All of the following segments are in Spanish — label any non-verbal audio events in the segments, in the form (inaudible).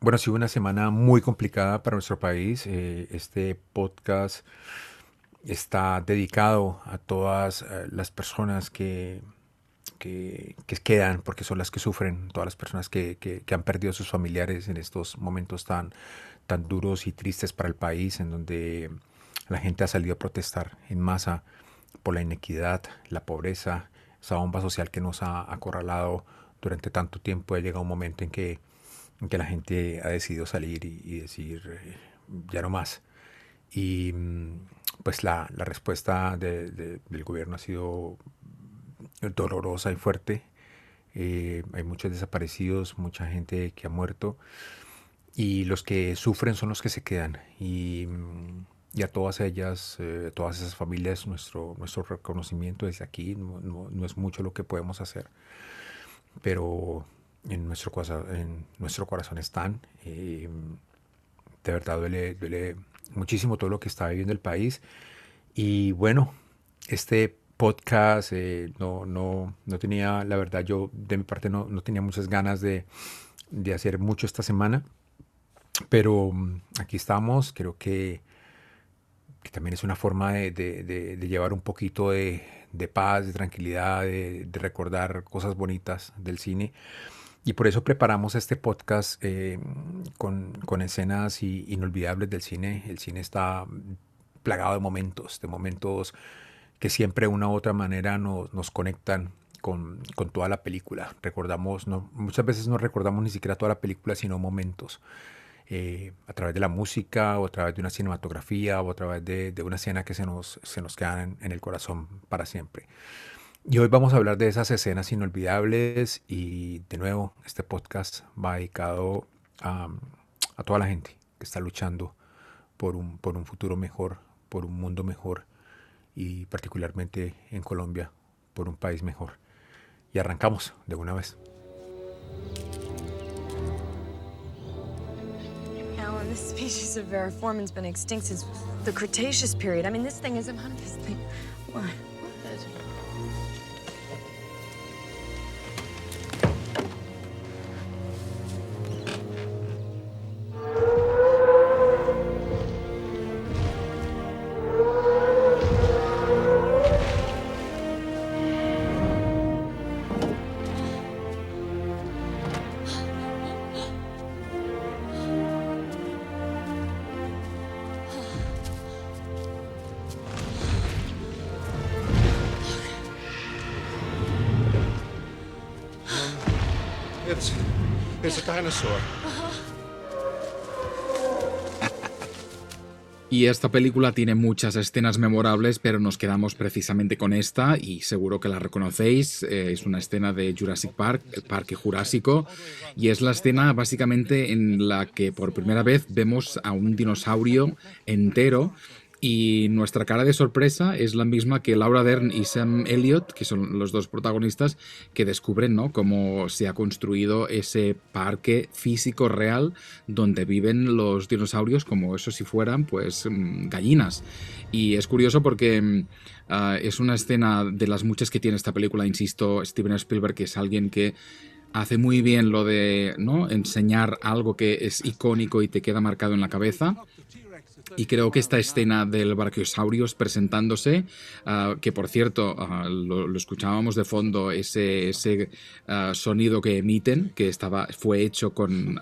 bueno, ha sido una semana muy complicada para nuestro país. Eh, este podcast está dedicado a todas eh, las personas que, que, quedan, porque son las que sufren, todas las personas que, que, han perdido a sus familiares en estos momentos tan, tan duros y tristes para el país, en donde la gente ha salido a protestar en masa por la inequidad, la pobreza, esa bomba social que nos ha acorralado durante tanto tiempo. Ha llegado un momento en que, que la gente ha decidido salir y, decir, eh, ya no más. Y mm, pues la, la respuesta del gobierno ha sido dolorosa y fuerte. Eh, hay muchos desaparecidos, mucha gente que ha muerto y los que sufren son los que se quedan. Y, mm, y a todas ellas, eh, todas esas familias, nuestro, nuestro reconocimiento desde aquí. No, no, es mucho lo que podemos hacer, pero en nuestro, en nuestro corazón están. Eh, de verdad duele, duele muchísimo todo lo que está viviendo el país. Y bueno, este podcast eh, no, no, no tenía, la verdad, yo de mi parte no, no tenía muchas ganas de, de, hacer mucho esta semana. Pero mm, aquí estamos, creo que, que también es una forma de, de, de llevar un poquito de, paz, de tranquilidad, de, recordar cosas bonitas del cine. Y por eso preparamos este podcast eh, con, con, escenas inolvidables del cine. El cine está plagado de momentos, de momentos que siempre de una u otra manera nos, nos conectan con, con, toda la película. Recordamos, no, muchas veces no recordamos ni siquiera toda la película, sino momentos. Eh, a través de la música o a través de una cinematografía o a través de, de una escena que se nos, se nos queda en, en, el corazón para siempre. Y hoy vamos a hablar de esas escenas inolvidables y de nuevo este podcast va dedicado a, a toda la gente que está luchando por un, por un futuro mejor, por un mundo mejor y particularmente en Colombia por un país mejor. Y arrancamos de una vez. Alan, this species of Variformin's been extinct since the Cretaceous period. I mean, this thing is a thing. (laughs) Y esta película tiene muchas escenas memorables, pero nos quedamos precisamente con esta y seguro que la reconocéis. Eh, es una escena de Jurassic Park, el Parque Jurásico, y es la escena básicamente en la que por primera vez vemos a un dinosaurio entero y nuestra cara de sorpresa es la misma que Laura Dern y Sam Elliott, que son los dos protagonistas, que descubren ¿no? cómo se ha construido ese parque físico real donde viven los dinosaurios como eso si fueran pues mm, gallinas. Y es curioso porque mm, ah, es una escena de las muchas que tiene esta película, insisto, Steven Spielberg, que es alguien que hace muy bien lo de ¿no? enseñar algo que es icónico y te queda marcado en la cabeza y creo que esta escena del Brachiosaurus presentándose, ah, que por cierto ah, lo, escuchábamos de fondo, ese, ese ah, sonido que emiten, que estaba, fue hecho con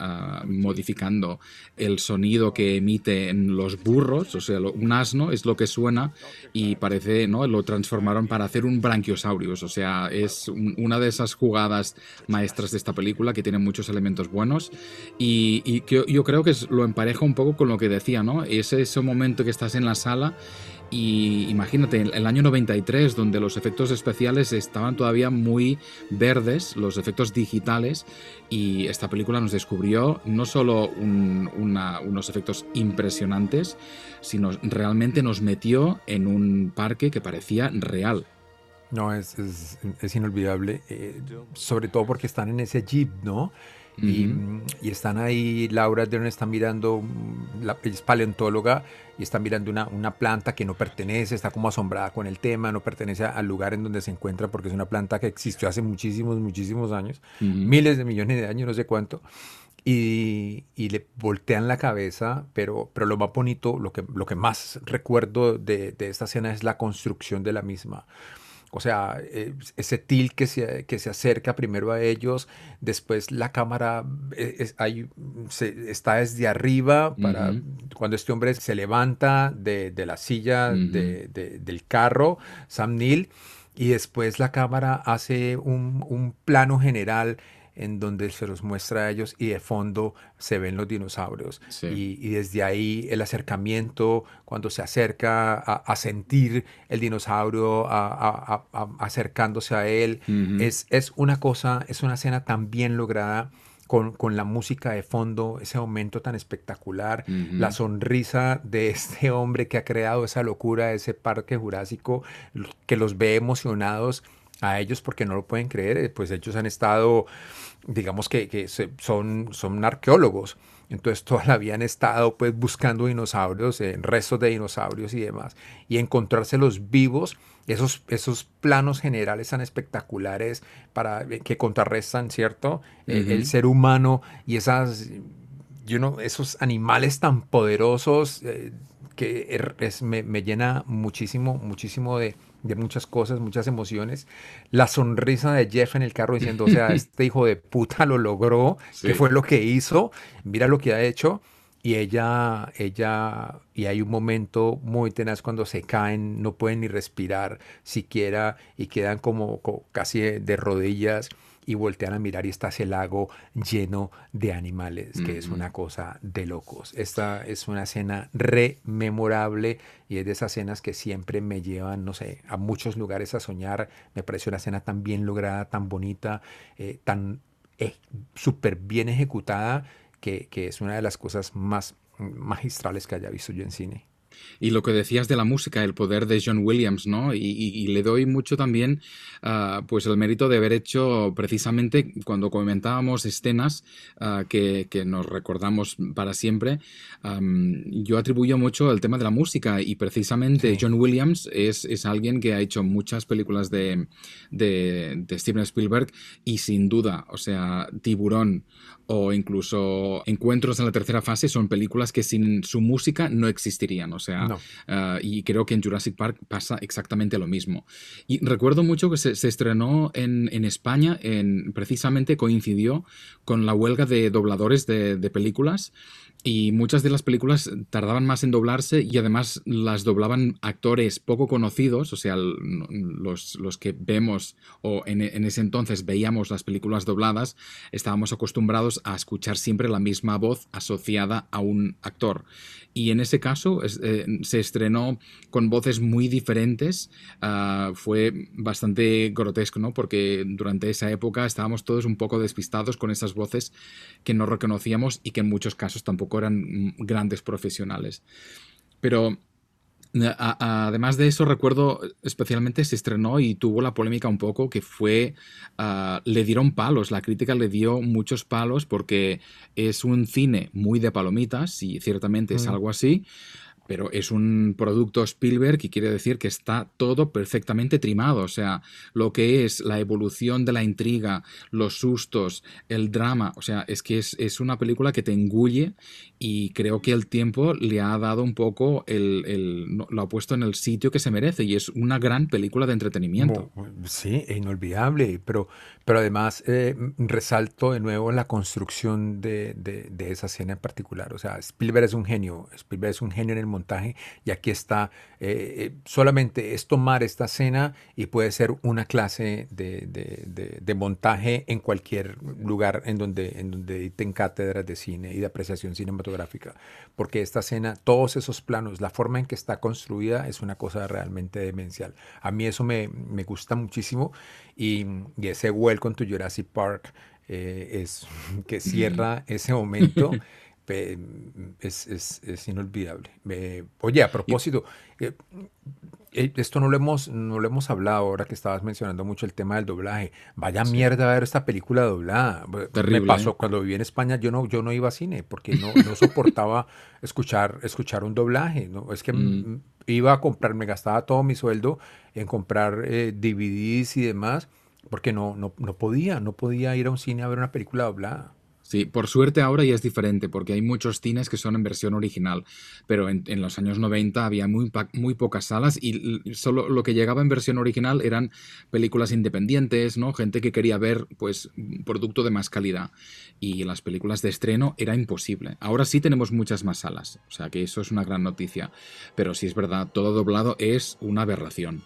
modificando el sonido que emiten los burros, o sea, un asno es lo que suena y parece, ¿no? Lo transformaron para hacer un Brachiosaurus, o sea, es una de esas jugadas maestras de esta película que tiene muchos elementos buenos y, que yo creo que lo empareja un poco con lo que decía, ¿no? Ese ese momento que estás en la sala y imagínate, el año 93, donde los efectos especiales estaban todavía muy verdes, los efectos digitales, y esta película nos descubrió no solo unos efectos impresionantes, sino realmente nos metió en un parque que parecía real. No, es, es, inolvidable, eh, sobre todo porque están en ese jeep, ¿no? Y, están ahí, Laura Dern está mirando, la, es paleontóloga y está mirando una, una, planta que no pertenece, está como asombrada con el tema, no pertenece al lugar en donde se encuentra porque es una planta que existió hace muchísimos, muchísimos años, miles de millones de años, no sé cuánto. y, le voltean la cabeza, pero, pero lo más bonito, lo que, lo que más recuerdo de, de esta escena es la construcción de la misma. O sea, eh, ese til que se, que se acerca primero a ellos, después la cámara eh, está desde arriba para cuando este hombre se levanta de, la silla del carro, Sam Neill, y después la cámara hace un, un plano general en donde se los muestra a ellos y de fondo se ven los dinosaurios. Y, desde ahí el acercamiento, cuando se acerca a, sentir el dinosaurio acercándose a él, es, es una cosa, es una escena tan bien lograda. Con, con, la música de fondo, ese momento tan espectacular, la sonrisa de (laughs) este hombre que ha creado esa locura, ese parque jurásico, que los ve emocionados a ellos porque no lo pueden creer, eh, pues ellos han estado, digamos que, son, son arqueólogos, entonces (laughs) toda la vida han estado pues buscando dinosaurios, en restos de dinosaurios y demás, y encontrárselos vivos, esos, esos planos generales tan espectaculares para, eh, que contrarrestan, ¿cierto? Eh, el ser humano y esas, you know, esos animales tan poderosos que er, me, me llena muchísimo, muchísimo de, de muchas cosas, muchas emociones. La sonrisa de Jeff en el carro diciendo, o sea, (laughs) este hijo de puta lo logró, qué fue lo que hizo, mira lo que ha hecho. Y ella, ella, y hay un momento muy tenaz cuando se caen, no pueden ni respirar siquiera y quedan como casi de rodillas y voltean a mirar y está ese lago lleno de animales, que es una cosa de locos. Esta es una escena rememorable y es de esas escenas que siempre me llevan, no sé, a muchos lugares a soñar. Me parece una escena tan bien lograda, tan bonita, eh, tan eh, súper bien ejecutada, que, que es una de las cosas más magistrales que haya visto yo en cine. Y lo que decías de la música, el poder de John Williams, ¿no? Y, le doy mucho también, ah, pues el mérito de haber hecho precisamente cuando comentábamos escenas ah, que, nos recordamos para siempre, yo atribuyo mucho el tema de la música y precisamente John Williams es, alguien que ha hecho muchas películas de, de, de Steven Spielberg y sin duda, o sea, Tiburón o incluso Encuentros en la tercera fase son películas que sin su música no existirían. O sea, ah, y creo que en Jurassic Park pasa exactamente lo mismo. Y recuerdo mucho que se, estrenó en, España, en, precisamente coincidió con la huelga de dobladores de, de películas y muchas de las películas tardaban más en doblarse y además las doblaban actores poco conocidos, o sea, los, los que vemos o en, en, ese entonces veíamos las películas dobladas, estábamos acostumbrados a escuchar siempre la misma voz asociada a un actor y en ese caso eh, se estrenó con voces muy diferentes. Ah, fue bastante grotesco, ¿no? Porque durante esa época estábamos todos un poco despistados con esas voces que no reconocíamos y que en muchos casos tampoco eran grandes profesionales. Pero además de eso, recuerdo especialmente se estrenó y tuvo la polémica un poco que fue, ah, le dieron palos, la crítica le dio muchos palos porque es un cine muy de palomitas y ciertamente es mm. algo así, pero es un producto Spielberg y quiere decir que está todo perfectamente trimado. O sea, lo que es la evolución de la intriga, los sustos, el drama. O sea, es que es, una película que te engulle y creo que el tiempo le ha dado un poco, el, lo ha puesto en el sitio que se merece y es una gran película de entretenimiento. Sí, inolvidable, pero, pero además eh, resalto de nuevo la construcción de, de, esa escena en particular. O sea, Spielberg es un genio, Spielberg es un genio en el montaje y aquí está, eh, eh, solamente es tomar esta escena y puede ser una clase de, de, montaje en cualquier lugar en donde, en donde editen cátedras de cine y de apreciación cinematográfica, porque esta escena, todos esos planos, la forma en que está construida es una cosa realmente demencial. A mí eso me, me gusta muchísimo y, y ese Welcome to Jurassic Park eh, es (laughs) que cierra (laughs) ese momento. Es, es, es inolvidable. oye, a propósito, eh, eh, esto no lo, hemos, no lo hemos hablado ahora que estabas mencionando mucho el tema del doblaje. Vaya mierda ver esta película doblada. Me pasó ¿eh? cuando viví en España, yo no, yo no iba a cine porque no, no soportaba (laughs) escuchar, escuchar un doblaje. ¿no? Es que mm. iba a comprar, me gastaba todo mi sueldo en comprar DVDs y demás porque no, no, no podía, no podía ir a un cine a ver una película doblada. Sí, por suerte ahora ya es diferente, porque hay muchos cines que son en versión original, pero en, los años 90 había muy, muy pocas salas y solo lo que llegaba en versión original eran películas independientes, ¿no? Gente que quería ver, pues, producto de más calidad. Y las películas de estreno era imposible. Ahora sí tenemos muchas más salas, o sea que eso es una gran noticia. Pero sí es verdad, todo doblado es una aberración.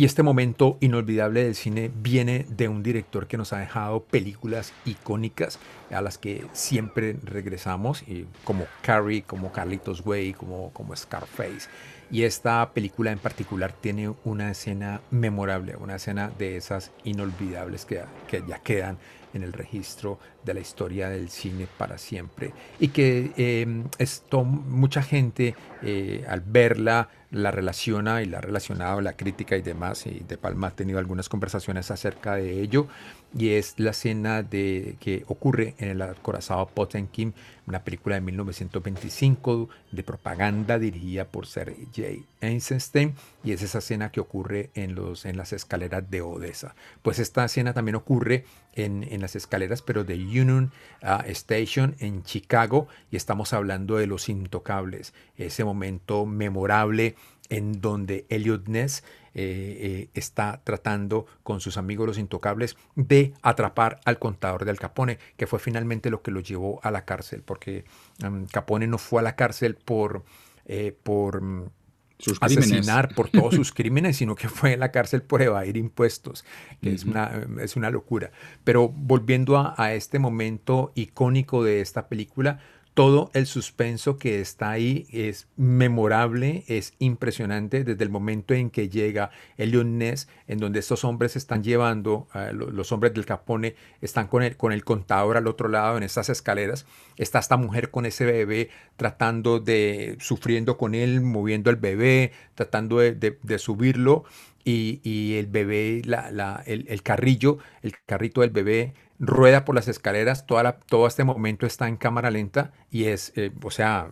Y este momento inolvidable del cine viene de un director que nos ha dejado películas icónicas a las que siempre regresamos, y como Carrie, como Carlitos Way, como, como Scarface. Y esta película en particular tiene una escena memorable, una escena de esas inolvidables que, que ya quedan en el registro de la historia del cine para siempre. Y que eh, esto, mucha gente eh, al verla la relaciona y la ha relacionado la crítica y demás. Y De Palma ha tenido algunas conversaciones acerca de ello. Y es la escena de, que ocurre en el acorazado Potemkin, una película de 1925 de propaganda dirigida por Sergei Eisenstein. Y es esa escena que ocurre en, los, en las escaleras de Odessa. Pues esta escena también ocurre en, en las escaleras, pero de Union uh, Station en Chicago. Y estamos hablando de Los Intocables, ese momento memorable en donde Elliot Ness eh, eh, está tratando con sus amigos los intocables de atrapar al contador de Al Capone, que fue finalmente lo que lo llevó a la cárcel, porque um, Capone no fue a la cárcel por, eh, por mm, sus asesinar por todos sus (laughs) crímenes, sino que fue a la cárcel por evadir impuestos, que es, una, es una locura. Pero volviendo a, a este momento icónico de esta película, todo el suspenso que está ahí es memorable, es impresionante desde el momento en que llega el Ness, en donde estos hombres están llevando, uh, los hombres del Capone están con el, con el contador al otro lado en estas escaleras, está esta mujer con ese bebé tratando de, sufriendo con él, moviendo al bebé, tratando de, de subirlo. Y, y, el bebé, la, la, el, el carrillo, el carrito del bebé rueda por las escaleras, toda la, todo este momento está en cámara lenta y es, eh, o sea,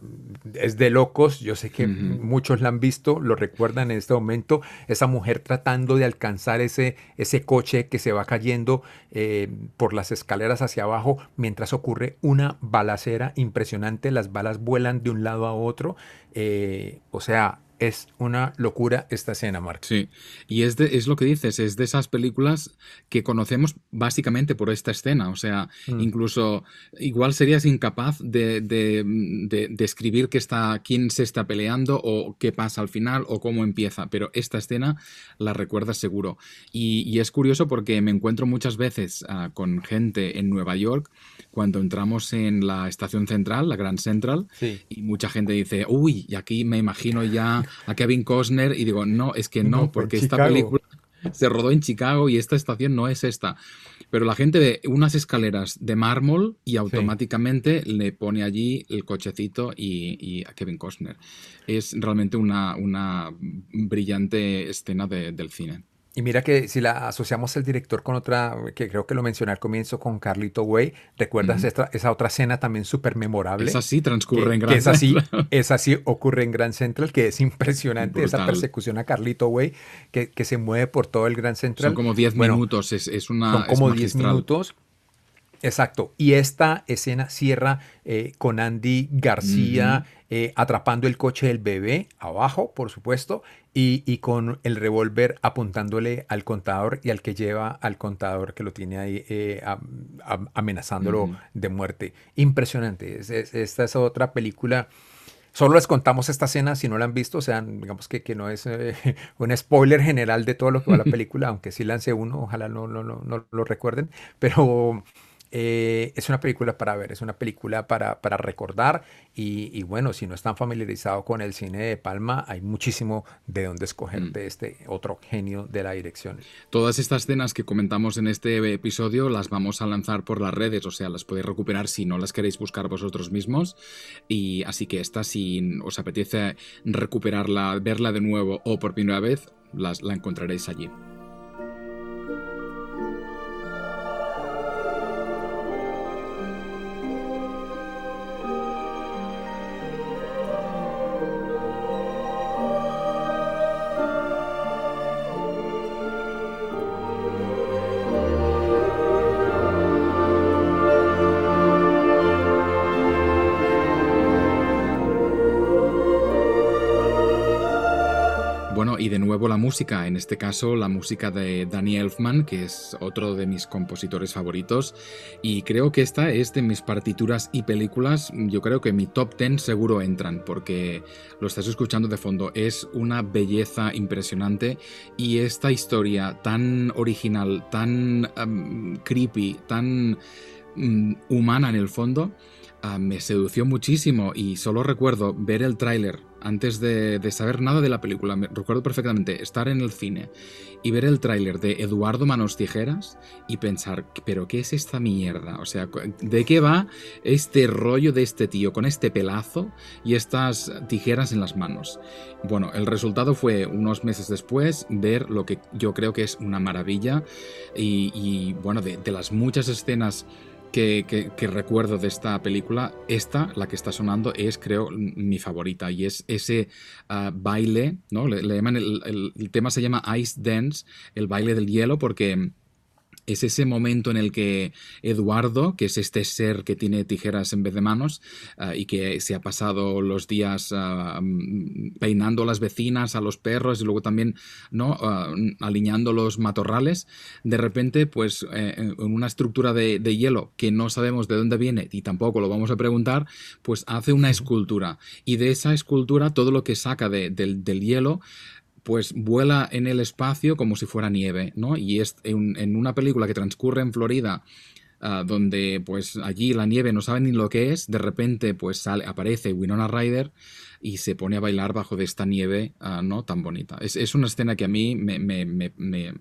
es de locos, yo sé que uh -huh. muchos la han visto, lo recuerdan en este momento, esa mujer tratando de alcanzar ese, ese coche que se va cayendo eh, por las escaleras hacia abajo mientras ocurre una balacera impresionante, las balas vuelan de un lado a otro, eh, o sea, es una locura esta escena, Mark. Sí, y es, de, es lo que dices, es de esas películas que conocemos básicamente por esta escena. O sea, mm. incluso igual serías incapaz de, de, de, describir qué está, quién se está peleando o qué pasa al final o cómo empieza, pero esta escena la recuerdas seguro. Y, y es curioso porque me encuentro muchas veces uh, con gente en Nueva York cuando entramos en la estación central, la Grand Central, sí. y mucha gente dice, uy, y aquí me imagino ya a Kevin Costner y digo, no, es que no, no porque esta Chicago. película se rodó en Chicago y esta estación no es esta. Pero la gente ve unas escaleras de mármol y automáticamente sí. le pone allí el cochecito y, y, a Kevin Costner. Es realmente una, una brillante escena de, del cine. Y mira que si la asociamos el director con otra, que creo que lo mencioné al comienzo, con Carlito Way, ¿recuerdas uh -huh. esta, esa otra escena también súper memorable? Es así, transcurre que, en Gran es así, (laughs) es así, ocurre en Grand Central, que es impresionante Brutal. esa persecución a Carlito Way, que, que, se mueve por todo el Grand Central. Son como 10 bueno, minutos, es, es, una. Son como 10 minutos. Exacto. Y esta escena cierra eh, con Andy García uh -huh. eh, atrapando el coche del bebé abajo, por supuesto, y, y con el revólver apuntándole al contador y al que lleva al contador que lo tiene ahí eh, a, a, amenazándolo uh -huh. de muerte. Impresionante. Es, es, esta es otra película. Solo les contamos esta escena si no la han visto, o sea, digamos que, que no es eh, (laughs) un spoiler general de todo lo que va a la (laughs) película, aunque sí lance uno, ojalá no, no, no, no lo recuerden, pero eh, es una película para ver, es una película para, para recordar y, bueno, si no están familiarizados con el cine de Palma, hay muchísimo de dónde escoger mm. de este otro genio de la dirección. Todas estas escenas que comentamos en este episodio las vamos a lanzar por las redes, o sea, las podéis recuperar si no las queréis buscar vosotros mismos. Y así que esta, si os apetece recuperarla, verla de nuevo o por primera vez, las, la encontraréis allí. En este caso la música de Danny Elfman, que es otro de mis compositores favoritos, y creo que esta es de mis partituras y películas, yo creo que mi top 10 seguro entran, porque lo estás escuchando de fondo, es una belleza impresionante y esta historia tan original, tan creepy, tan mm, humana en el fondo, ah, me sedució muchísimo. Y solo recuerdo ver el tráiler antes de, saber nada de la película, me recuerdo perfectamente estar en el cine y ver el tráiler de Eduardo Manos Tijeras y pensar, pero ¿qué es esta mierda? O sea, ¿de qué va este rollo de este tío con este pelazo y estas tijeras en las manos? Bueno, el resultado fue unos meses después ver lo que yo creo que es una maravilla y, bueno, de, de las muchas escenas que, recuerdo de esta película, esta, la que está sonando, es creo mi favorita y es ese ah, baile, ¿no? Le, llaman el, tema se llama Ice Dance, el baile del hielo, porque es ese momento en el que Eduardo, que es este ser que tiene tijeras en vez de manos ah, y que se ha pasado los días ah, mm, peinando a las vecinas, a los perros y luego también ¿no? Ah, alineando los matorrales, de repente, pues eh, en una estructura de, hielo que no sabemos de dónde viene y tampoco lo vamos a preguntar, pues hace una escultura y de esa escultura todo lo que saca del hielo pues vuela en el espacio como si fuera nieve, ¿no? Y es en, una película que transcurre en Florida, ah, donde pues allí la nieve no sabe ni lo que es, de repente pues sale, aparece Winona Ryder y se pone a bailar bajo de esta nieve ah, no tan bonita. Es, una escena que a mí me,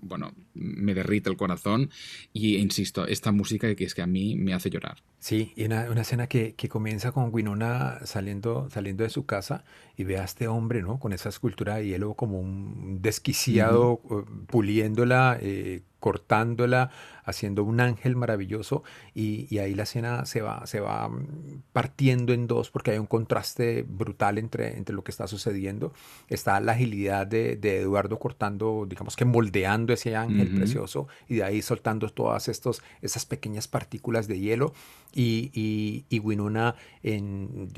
bueno, me derrite el corazón y insisto, esta música que es que a mí me hace llorar. Sí, y una, escena que, comienza con Winona saliendo, saliendo de su casa y ve a este hombre, ¿no? Con esa escultura de hielo como un desquiciado, eh, puliéndola, eh, cortándola, haciendo un ángel maravilloso y, ahí la escena se va, se va mm, partiendo en dos porque hay un contraste brutal entre, entre lo que está sucediendo. Está la agilidad de, Eduardo cortando, digamos que moldeando ese ángel precioso y de ahí soltando todas estos, esas pequeñas partículas de hielo y, y, y Winona en,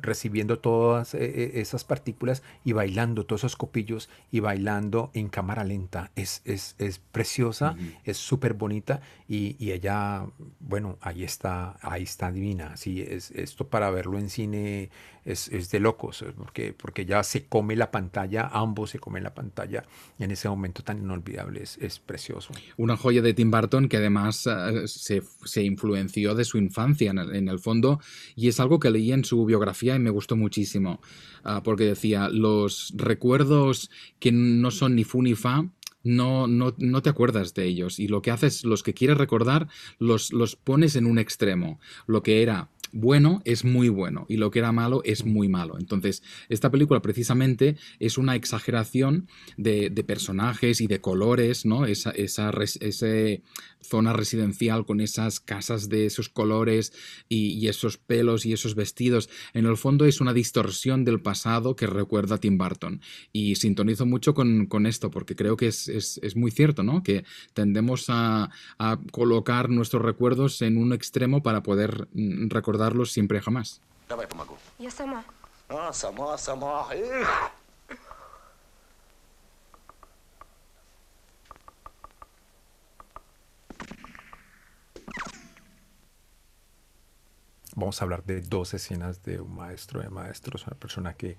recibiendo todas eh, eh, esas partículas y bailando todos esos copillos y bailando en cámara lenta. Es, es, es preciosa, es súper bonita y, y, ella, bueno, ahí está, ahí está divina. Sí, es, esto para verlo en cine es, es, de locos, porque, porque ya se come la pantalla, ambos se comen la pantalla en ese momento tan inolvidable, es, es precioso. Una joya de Tim Burton que además eh, se, se, influenció de su infancia en el, en el, fondo y es algo que leí en su biografía y me gustó muchísimo, uh, porque decía, los recuerdos que no son ni fu ni fa, no, no, no, te acuerdas de ellos y lo que haces, los que quieres recordar, los, los pones en un extremo. Lo que era bueno es muy bueno y lo que era malo es muy malo. Entonces, esta película precisamente es una exageración de, personajes y de colores, ¿no? Esa, zona residencial con esas casas de esos colores y, esos pelos y esos vestidos. En el fondo es una distorsión del pasado que recuerda a Tim Burton. Y sintonizo mucho con, esto porque creo que es, muy cierto, ¿no? Que tendemos a, a colocar nuestros recuerdos en un extremo para poder mm, recordar darlos siempre jamás. Vamos a hablar de dos escenas de un maestro de maestros, una persona que,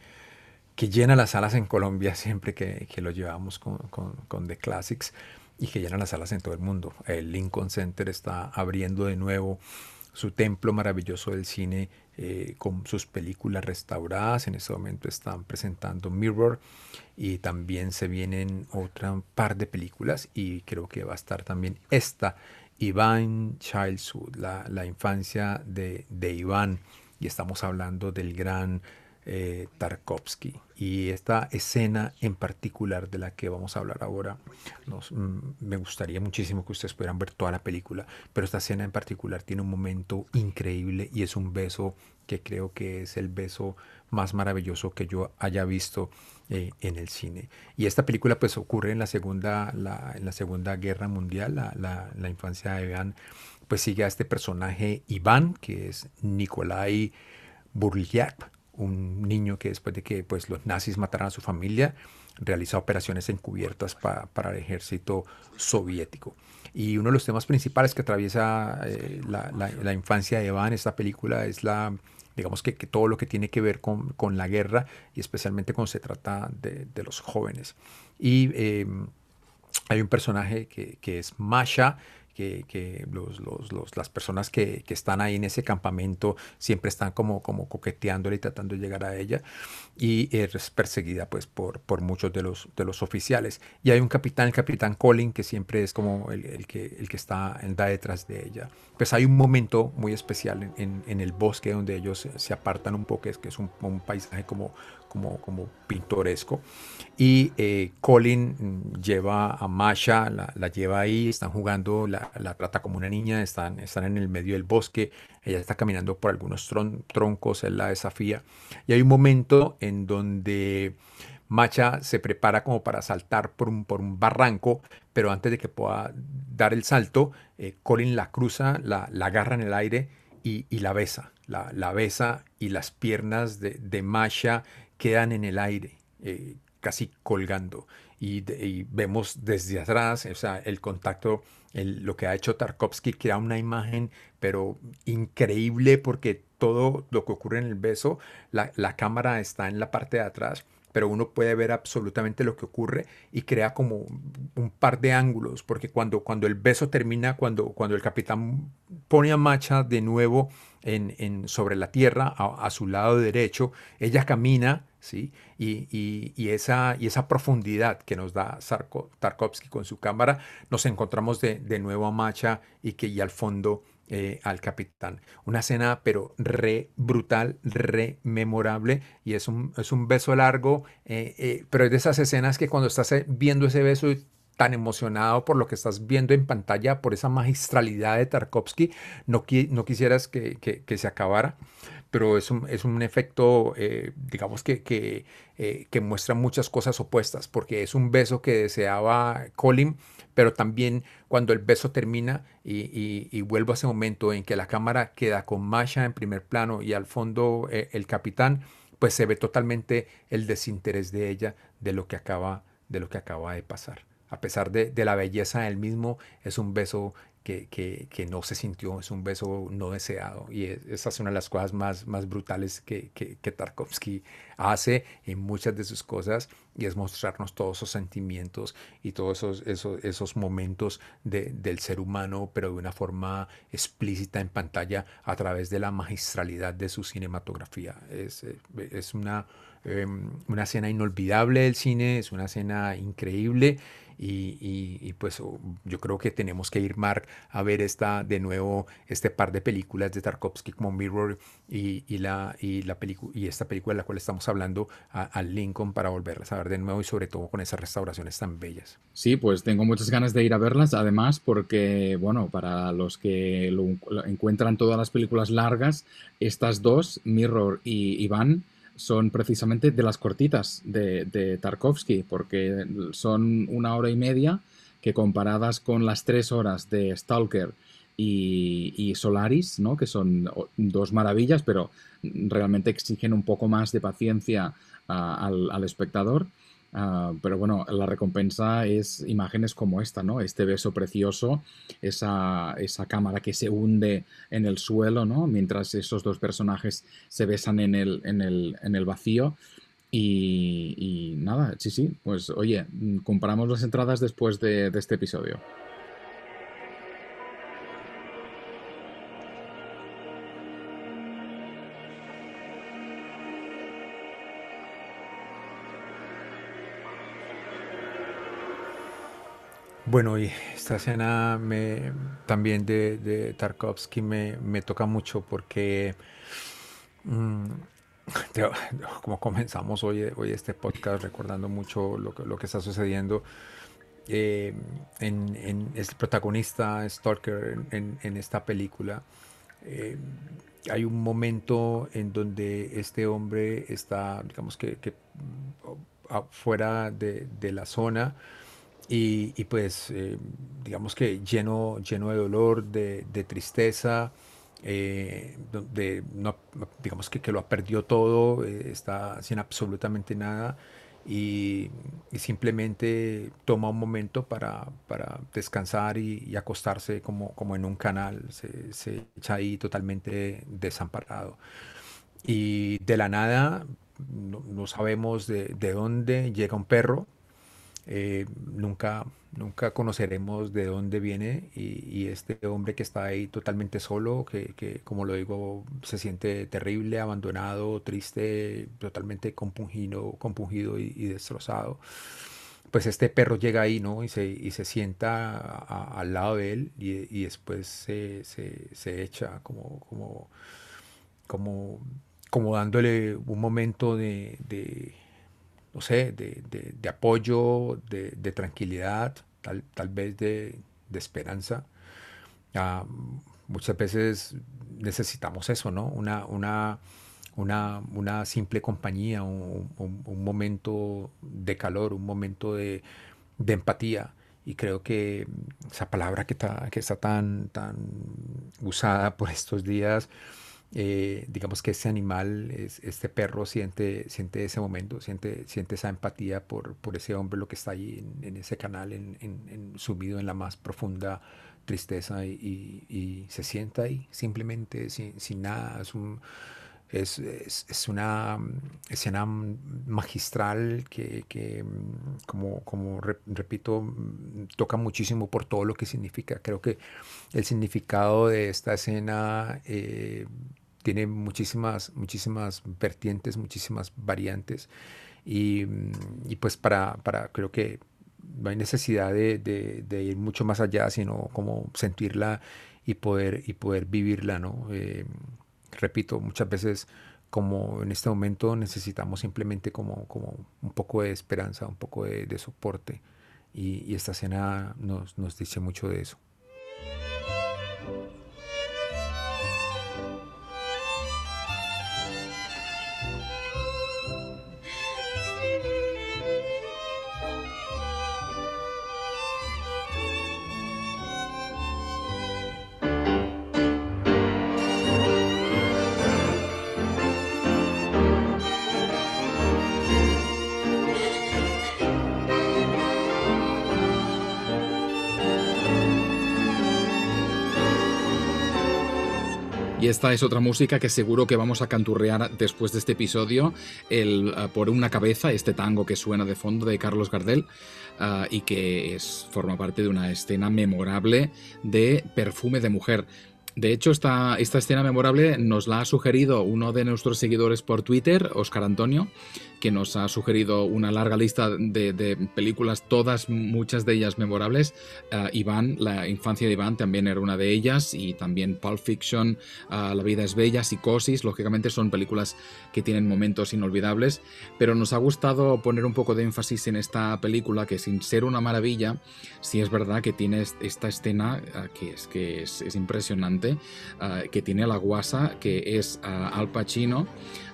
que llena las salas en Colombia siempre que, que lo llevamos con, con, con, The Classics y que llena las salas en todo el mundo. El Lincoln Center está abriendo de nuevo su templo maravilloso del cine eh, con sus películas restauradas. En este momento están presentando Mirror y también se vienen otra par de películas y creo que va a estar también esta, Iván Childhood, la, la infancia de, de Iván. Y estamos hablando del gran eh, Tarkovsky. Y esta escena en particular de la que vamos a hablar ahora, mm, me gustaría muchísimo que ustedes pudieran ver toda la película, pero esta escena en particular tiene un momento increíble y es un beso que creo que es el beso más maravilloso que yo haya visto eh, en el cine. Y esta película pues ocurre en la Segunda, en la segunda Guerra Mundial, la, infancia de Iván, pues sigue a este personaje Iván, que es Nikolai Burliak, un niño que después de que pues, los nazis mataran a su familia, realiza operaciones encubiertas para el ejército soviético. Y uno de los temas principales que atraviesa eh, la, la, infancia de Eva en esta película es la, digamos que, todo lo que tiene que ver con, con, la guerra y especialmente cuando se trata de, los jóvenes. Y em, hay un personaje que, que es Masha, que, los, los, las personas que, que, están ahí en ese campamento siempre están como, como coqueteándole y tratando de llegar a ella y es perseguida pues por, por muchos de los, de los oficiales. Y hay un capitán, el capitán Colin, que siempre es como el, el que, el que está, da detrás de ella. Pues hay un momento muy especial en, en, el bosque donde ellos se apartan un poco, es que es un, un paisaje como, como, como pintoresco. Y eh, Colin lleva a Masha, la, lleva ahí, están jugando, la, trata como una niña, están, están en el medio del bosque, ella está caminando por algunos troncos, él la desafía. Y hay un momento en donde Macha se prepara como para saltar por un, por un barranco, pero antes de que pueda dar el salto, eh, Colin la cruza, la, la agarra en el aire y, y la besa. La, la, besa y las piernas de, de Masha quedan en el aire, eh, casi colgando. Y, vemos desde atrás, o sea, el contacto, lo que ha hecho Tarkovsky, crea una imagen, pero increíble porque todo lo que ocurre en el beso, la, cámara está en la parte de atrás pero uno puede ver absolutamente lo que ocurre y crea como un par de ángulos, porque cuando, cuando el beso termina, cuando, cuando el capitán pone a Macha de nuevo en, sobre la tierra, a, su lado derecho, ella camina, ¿sí? Y, y, esa, y esa profundidad que nos da Tarkovsky con su cámara, nos encontramos de, de nuevo a Macha y que y al fondo eh, al capitán. Una escena pero re brutal, re memorable y es un, es un beso largo, eh, eh, pero es de esas escenas que cuando estás viendo ese beso tan emocionado por lo que estás viendo en pantalla, por esa magistralidad de Tarkovsky, no, quisieras que, se acabara, pero es un, efecto, digamos que, que, que, muestra muchas cosas opuestas, porque es un beso que deseaba Colin, pero también cuando el beso termina y, y, vuelvo a ese momento en que la cámara queda con Masha en primer plano y al fondo eh, el capitán, pues se ve totalmente el desinterés de ella de lo que acaba de, lo que acaba de pasar. A pesar de, de la belleza del mismo, es un beso que, no se sintió, es un beso no deseado. Y esa es una de las cosas más, más brutales que, Tarkovsky hace en muchas de sus cosas y es mostrarnos todos esos sentimientos y todos esos, esos, esos momentos del ser humano, pero de una forma explícita en pantalla a través de la magistralidad de su cinematografía. Es, es una, em, una escena inolvidable del cine, es una escena increíble y, pues oh, yo creo que tenemos que ir, Mark, a ver esta, de nuevo este par de películas de Tarkovsky como Mirror y, la, y, la y esta película de la cual estamos hablando al Lincoln para volverlas a ver de nuevo y sobre todo con esas restauraciones tan bellas. Sí, pues tengo muchas ganas de ir a verlas, además porque, bueno, para los que encuentran todas las películas largas, estas dos, Mirror y Iván, son precisamente de las cortitas de, Tarkovsky, porque son una hora y media que comparadas con las tres horas de Stalker y, Solaris, ¿no? que son dos maravillas, pero realmente exigen un poco más de paciencia al espectador, Ah, pero bueno, la recompensa es imágenes como esta, ¿no? Este beso precioso, esa, esa cámara que se hunde en el suelo, ¿no? Mientras esos dos personajes se besan en el, en el, en el vacío. Y, nada, sí, sí, pues oye, comparamos las entradas después de este episodio. Bueno, y esta escena me, también de, Tarkovsky me, toca mucho porque, mm, (laughs) como comenzamos hoy, hoy este podcast recordando mucho lo, lo que está sucediendo, eh, en, en, protagonista Stalker en, esta película, eh, hay un momento en donde este hombre está, digamos que, que de, de la zona, y, pues eh, digamos que lleno, lleno de dolor, de, tristeza, eh, no, digamos que, que, lo ha perdido todo, eh, está sin absolutamente nada y, simplemente toma un momento para, para descansar y, acostarse como, como en un canal, se, se, echa ahí totalmente desamparado. Y de la nada, no, sabemos de, de dónde llega un perro, eh, nunca, nunca conoceremos de dónde viene y, este hombre que está ahí totalmente solo, que, como lo digo, se siente terrible, abandonado, triste, totalmente compungido, compungido y, destrozado. Pues este perro llega ahí, ¿no? Y se, y se sienta al lado de él y, después se, se, echa como, como, como, como dándole un momento de no sé, de, de, apoyo, de, de, tranquilidad, tal, tal vez de, esperanza. Ah, muchas veces necesitamos eso, ¿no? Una, una, una, una simple compañía, un, un, momento de calor, un momento de, empatía. Y creo que esa palabra que está, que está tan, tan usada por estos días, eh, digamos que ese animal, este perro siente, siente ese momento, siente, siente esa empatía por, por ese hombre, lo que está ahí en, ese canal, en, en, sumido en la más profunda tristeza y, se sienta ahí simplemente sin, sin nada. Es, un, es, es, una escena magistral que, que como, como repito, toca muchísimo por todo lo que significa. Creo que el significado de esta escena... Eh, tiene muchísimas, muchísimas vertientes, muchísimas variantes. Y, mm, pues para, para, creo que no hay necesidad de, ir mucho más allá, sino como sentirla y poder, y poder vivirla, ¿no? Eh, repito, muchas veces como en este momento necesitamos simplemente como, como un poco de esperanza, un poco de, soporte. Y, y, esta escena nos, nos dice mucho de eso. Y esta es otra música que seguro que vamos a canturrear después de este episodio, el uh, Por una cabeza, este tango que suena de fondo de Carlos Gardel uh, y que es, forma parte de una escena memorable de Perfume de Mujer. De hecho, esta escena memorable nos la ha sugerido uno de nuestros seguidores por Twitter, Oscar Antonio, que nos ha sugerido una larga lista de, películas, todas, muchas de ellas memorables. Uh, Iván, la infancia de Iván también era una de ellas, y también Pulp Fiction, uh, La vida es bella, Psicosis, lógicamente son películas que tienen momentos inolvidables, pero nos ha gustado poner un poco de énfasis en esta película que sin ser una maravilla, sí es verdad que tiene esta escena uh, que, es, que es, impresionante, que tiene la guasa, que es Al Pacino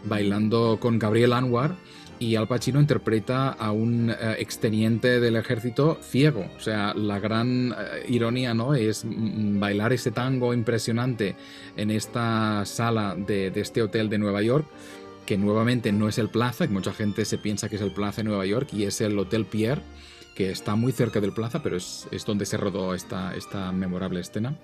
bailando con Gabriel Anwar y Al Pacino interpreta a un eh, exteniente del ejército ciego. O sea, la gran eh, ironía ¿no? es bailar ese tango impresionante en esta sala de, este hotel de Nueva York, que nuevamente no es el Plaza, que mucha gente se piensa que es el Plaza de Nueva York, y es el Hotel Pierre, que está muy cerca del Plaza, pero es, donde se rodó esta, esta memorable escena.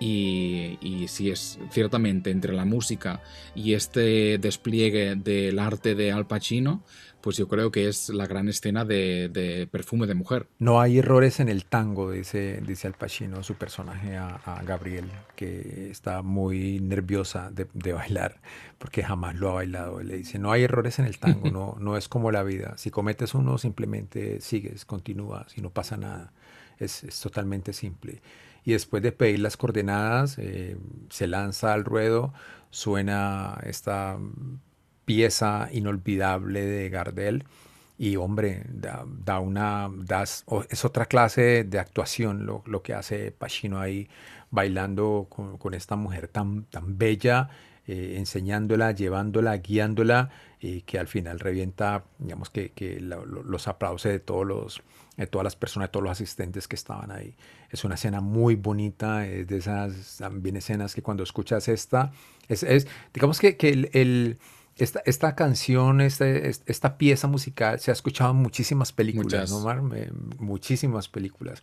Y, y si es ciertamente entre la música y este despliegue del arte de Al Pacino, pues yo creo que es la gran escena de, perfume de mujer. No hay errores en el tango, dice, dice Al Pacino, su personaje a, Gabriel, que está muy nerviosa de, bailar, porque jamás lo ha bailado. Le dice, no hay errores en el tango, (laughs) no, no es como la vida. Si cometes uno, simplemente sigues, continúas y no pasa nada. Es, totalmente simple. Y después de pedir las coordenadas, eh, se lanza al ruedo, suena esta pieza inolvidable de Gardel. Y hombre, da, una, das, es otra clase de actuación lo, lo, que hace Pacino ahí bailando con, esta mujer tan, tan bella, eh, enseñándola, llevándola, guiándola, y que al final revienta, digamos que, que los aplausos de todos los, de todas las personas, de todos los asistentes que estaban ahí. Es una escena muy bonita, es de esas también escenas que cuando escuchas esta, es, es digamos que, que el esta, esta canción, este, esta pieza musical se ha escuchado en muchísimas películas, ¿no, Mar? muchísimas películas.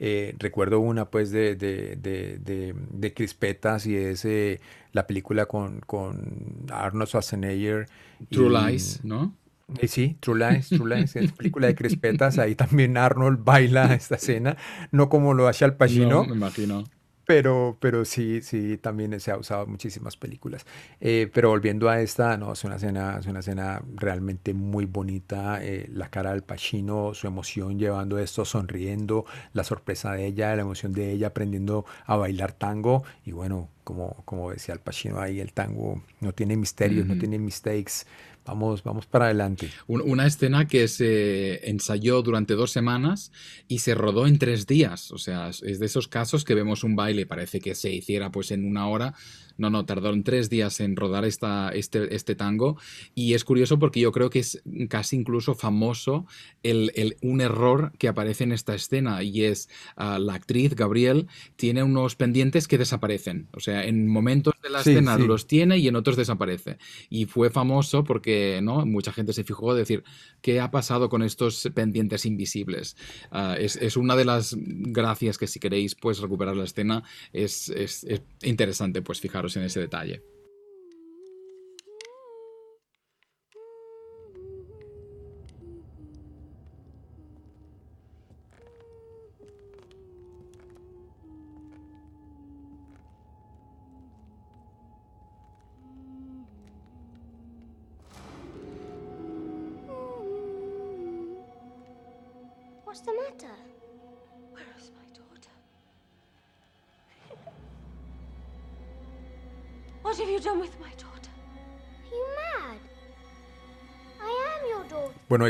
Eh, recuerdo una pues de, de, de, de, Crispetas y es eh, la película con, con Arnold Schwarzenegger. True Lies, ¿no? Eh, sí, True Lies, True Lies, es película de Crispetas, ahí también Arnold baila esta escena, no como lo hace Al Pacino. No, me imagino pero, pero sí, sí, también se ha usado en muchísimas películas. Eh, pero volviendo a esta, no, es una escena, es una escena realmente muy bonita. Eh, la cara del Pacino, su emoción llevando esto, sonriendo, la sorpresa de ella, la emoción de ella aprendiendo a bailar tango. Y bueno, como, como decía el Pacino ahí, el tango no tiene misterios, no tiene mistakes. Vamos, vamos para adelante. Una escena que se ensayó durante dos semanas y se rodó en tres días. O sea, es de esos casos que vemos un baile, parece que se hiciera pues en una hora. No, no, tardaron tres días en rodar esta, este, este tango. Y es curioso porque yo creo que es casi incluso famoso el, un error que aparece en esta escena. Y es uh, la actriz, Gabriel, tiene unos pendientes que desaparecen. O sea, en momentos de la escena los tiene y en otros desaparece. Y fue famoso porque ¿no? mucha gente se fijó de decir, ¿qué ha pasado con estos pendientes invisibles? Uh, es, es, una de las gracias que si queréis pues recuperar la escena es, es, es interesante pues fijaros en ese detalle.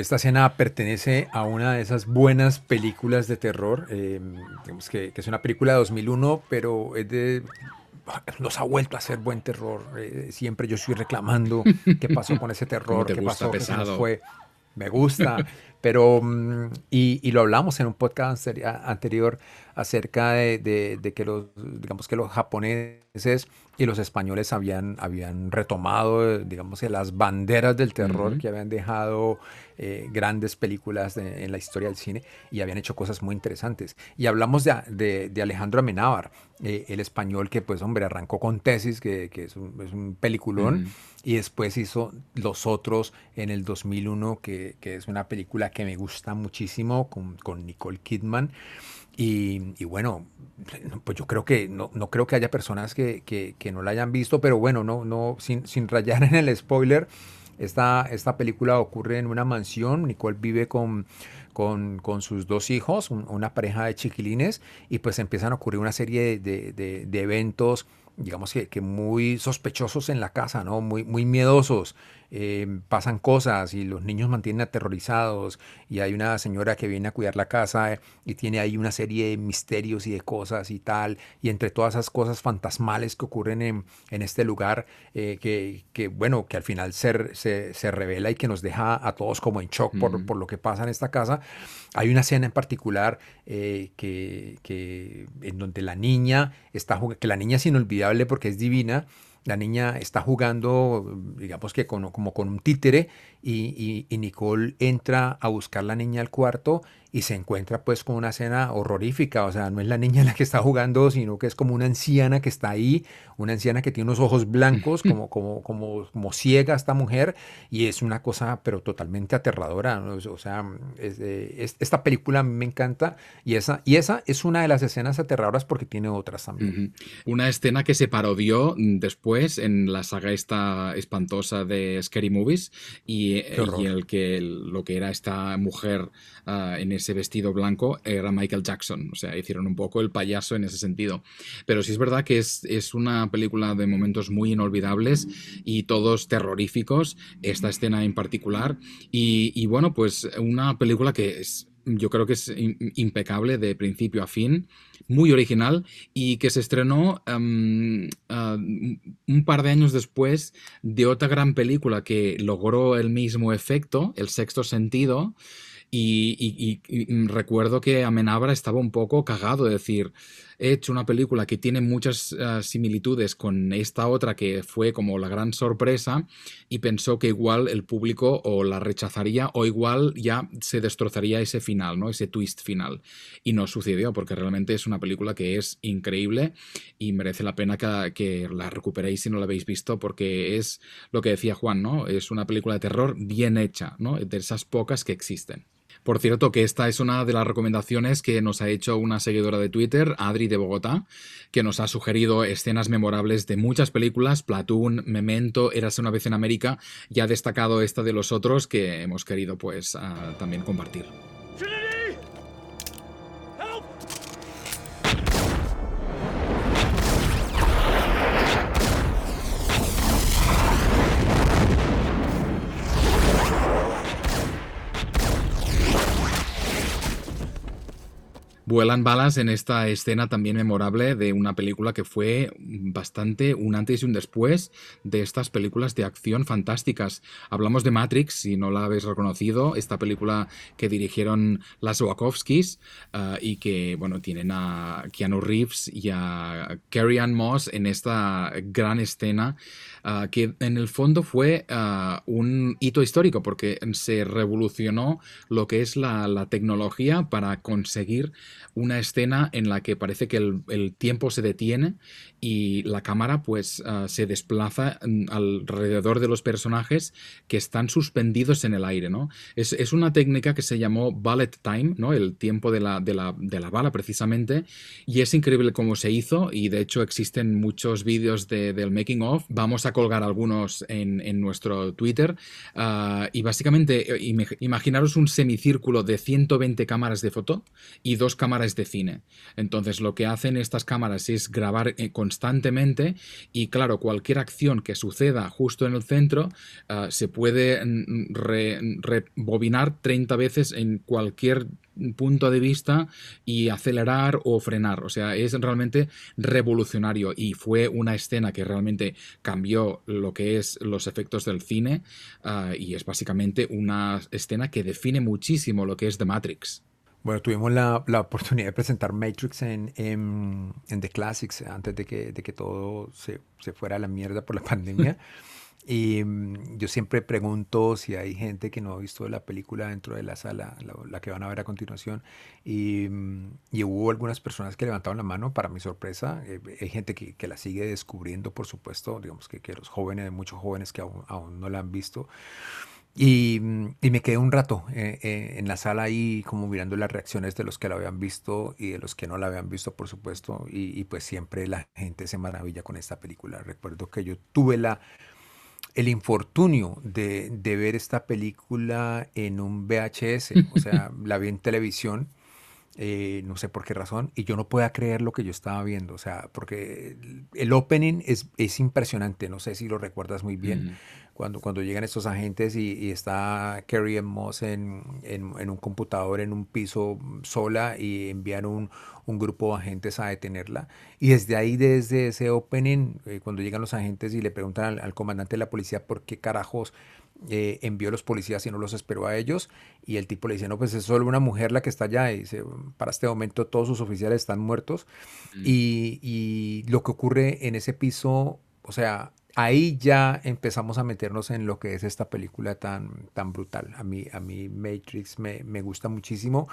Esta escena pertenece a una de esas buenas películas de terror. Eh, digamos que, es una película de 2001, pero es de nos ha vuelto a hacer buen terror. Eh, siempre yo estoy reclamando qué pasó con ese (laughs) terror, qué pasó, pesado? fue. Me gusta, (laughs) pero mm, y, lo hablamos en un podcast anterior acerca de, que los digamos que los japoneses y los españoles habían, habían retomado digamos las banderas del terror que habían dejado eh, grandes películas en la historia del cine y habían hecho cosas muy interesantes. Y hablamos de, de, Alejandro Amenábar, eh, el español que, pues, hombre, arrancó con Tesis, que, que es, un, es, un, peliculón, y después hizo Los Otros en el 2001, que, que, es una película que me gusta muchísimo con, con Nicole Kidman. Y, bueno, pues yo creo que no, no creo que haya personas que, que, no la hayan visto, pero bueno, no, no, sin, sin rayar (laughs) en el spoiler, esta, esta película ocurre en una mansión, Nicole vive con, con, con sus dos hijos, una pareja de chiquilines, y pues empiezan a ocurrir una serie de, de eventos digamos que, que, muy sospechosos en la casa, ¿no? Muy, muy miedosos. Eh, pasan cosas y los niños mantienen aterrorizados y hay una señora que viene a cuidar la casa eh, y tiene ahí una serie de misterios y de cosas y tal. Y entre todas esas cosas fantasmales que ocurren en, en este lugar, eh, que, que, bueno, que al final se, se, se, revela y que nos deja a todos como en shock por, por, lo que pasa en esta casa. Hay una escena en particular que, que, en donde la niña está que la niña es inolvidable porque es divina la niña está jugando, digamos que como con un títere, y, Nicole entra a buscar la niña al cuarto y se encuentra pues con una escena horrorífica, o sea, no es la niña la que está jugando, sino que es como una anciana que está ahí, una anciana que tiene unos ojos blancos, como, como, como, como ciega esta mujer, y es una cosa pero totalmente aterradora, o sea, esta película me encanta y esa, y esa es una de las escenas aterradoras porque tiene otras también. Una escena que se parodió después en la saga esta espantosa de Scary Movies y, eh, y el que lo que era esta mujer ah, en ese vestido blanco era Michael Jackson. O sea, hicieron un poco el payaso en ese sentido. Pero sí es verdad que es, es una película de momentos muy inolvidables y todos terroríficos, esta escena en particular. Y, y bueno, pues una película que es, yo creo que es impecable de principio a fin, muy original y que se estrenó em, ah, un par de años después de otra gran película que logró el mismo efecto, El sexto sentido, y, recuerdo que Amenabra estaba un poco cagado de decir, he hecho una película que tiene muchas ah, similitudes con esta otra que fue como la gran sorpresa y pensó que igual el público o la rechazaría o igual ya se destrozaría ese final, ¿no? Ese twist final. Y no sucedió porque realmente es una película que es increíble y merece la pena que, que la recuperéis si no la habéis visto porque es lo que decía Juan, ¿no? Es una película de terror bien hecha, ¿no? De esas pocas que existen. Por cierto, que esta es una de las recomendaciones que nos ha hecho una seguidora de Twitter, Adri de Bogotá, que nos ha sugerido escenas memorables de muchas películas, Platoon, Memento, Érase una vez en América, y ha destacado esta de los otros que hemos querido pues ah, también compartir. Vuelan balas en esta escena también memorable de una película que fue bastante un antes y un después de estas películas de acción fantásticas. Hablamos de Matrix, si no la habéis reconocido, esta película que dirigieron las Wachowskis uh, y que, bueno, tienen a Keanu Reeves y a Carrie Ann Moss en esta gran escena uh, que en el fondo fue uh, un hito histórico porque se revolucionó lo que es la, la tecnología para conseguir una escena en la que parece que el, tiempo se detiene y la cámara pues ah, se desplaza mm, alrededor de los personajes que están suspendidos en el aire, ¿no? Es, una técnica que se llamó ballet time, ¿no? El tiempo de la, de la, bala precisamente y es increíble cómo se hizo y de hecho existen muchos vídeos del making of, vamos colgar algunos en, nuestro Twitter ah, y básicamente eh, imaginaros un semicírculo de 120 cámaras de foto y dos cámaras de cine. Entonces lo que hacen estas cámaras es grabar eh, constantemente y claro, cualquier acción que suceda justo en el centro ah, se puede mm, rebobinar 30 veces en cualquier punto de vista y acelerar o frenar. O sea, es realmente revolucionario y fue una escena que realmente cambió lo que es los efectos del cine ah, y es básicamente una escena que define muchísimo lo que es The Matrix. Bueno, tuvimos la, la, oportunidad de presentar Matrix en, en, The Classics antes de que, de que todo se, se, fuera a la mierda por la (laughs) pandemia. Y mm, yo siempre pregunto si hay gente que no ha visto la película dentro de la sala, la, que van a ver a continuación. Y, mm, y, hubo algunas personas que levantaron la mano, para mi sorpresa. Eh, hay gente que, que, la sigue descubriendo, por supuesto. Digamos que, que los jóvenes, muchos jóvenes que aún, aún no la han visto. Y, me quedé un rato eh, eh, en la sala ahí como mirando las reacciones de los que la habían visto y de los que no la habían visto, por supuesto. Y, pues siempre la gente se maravilla con esta película. Recuerdo que yo tuve la, el infortunio de, de ver esta película en un VHS, o sea, (laughs) la vi en televisión. Eh, no sé por qué razón, y yo no podía creer lo que yo estaba viendo, o sea, porque el opening es, es impresionante, no sé si lo recuerdas muy bien, cuando, cuando llegan estos agentes y, está Carrie Moss en, en, un computador en un piso sola y envían un, un, grupo de agentes a detenerla. Y desde ahí, desde ese opening, eh, cuando llegan los agentes y le preguntan al, comandante de la policía por qué carajos eh, envió a los policías y no los esperó a ellos. Y el tipo le dice, no, pues es solo una mujer la que está allá. Y dice, para este momento todos sus oficiales están muertos. Y, y, lo que ocurre en ese piso, o sea, ahí ya empezamos a meternos en lo que es esta película tan, tan brutal. A mí, a mí Matrix me, me gusta muchísimo.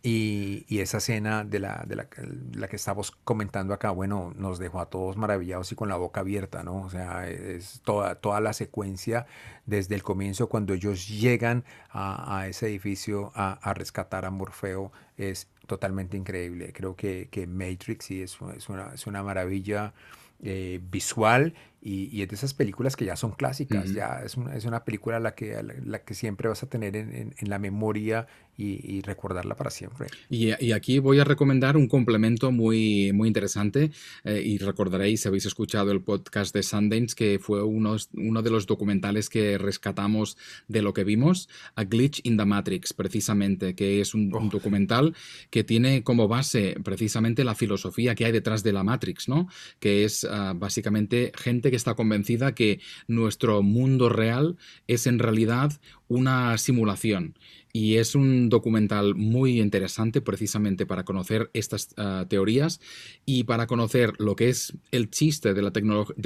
Y, y, esa escena de, la, de la, la, que estamos comentando acá, bueno, nos dejó a todos maravillados y con la boca abierta, ¿no? O sea, es toda, toda la secuencia desde el comienzo, cuando ellos llegan a, ese edificio a, a, rescatar a Morfeo, es totalmente increíble. Creo que, que Matrix sí es, es, una, es una maravilla eh, visual y, y, es de esas películas que ya son clásicas, uh -huh. ya es una, es una película la que, la, la, que siempre vas a tener en, en, en la memoria y, y, recordarla para siempre. Y, y, aquí voy a recomendar un complemento muy, muy interesante eh, y recordaréis, si habéis escuchado el podcast de Sundance, que fue uno, uno de los documentales que rescatamos de lo que vimos, A Glitch in the Matrix, precisamente, que es un, oh. un documental que tiene como base precisamente la filosofía que hay detrás de la Matrix, ¿no? Que es uh, básicamente gente que está convencida que nuestro mundo real es en realidad una simulación. Y es un documental muy interesante precisamente para conocer estas uh, teorías y para conocer lo que es el chiste de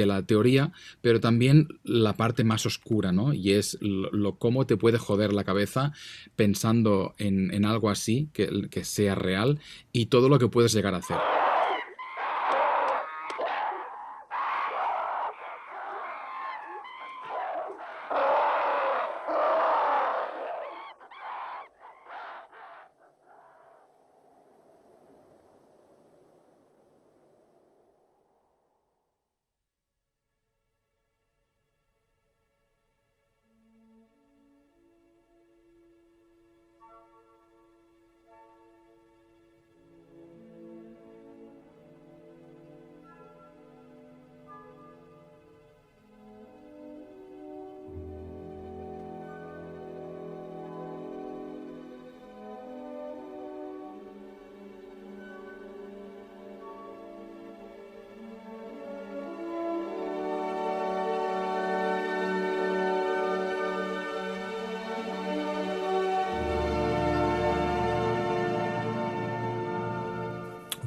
la, teoría, pero también la parte más oscura, ¿no? Y es lo, cómo te puede joder la cabeza pensando en, en algo así, que, que sea real, y todo lo que puedes llegar a hacer.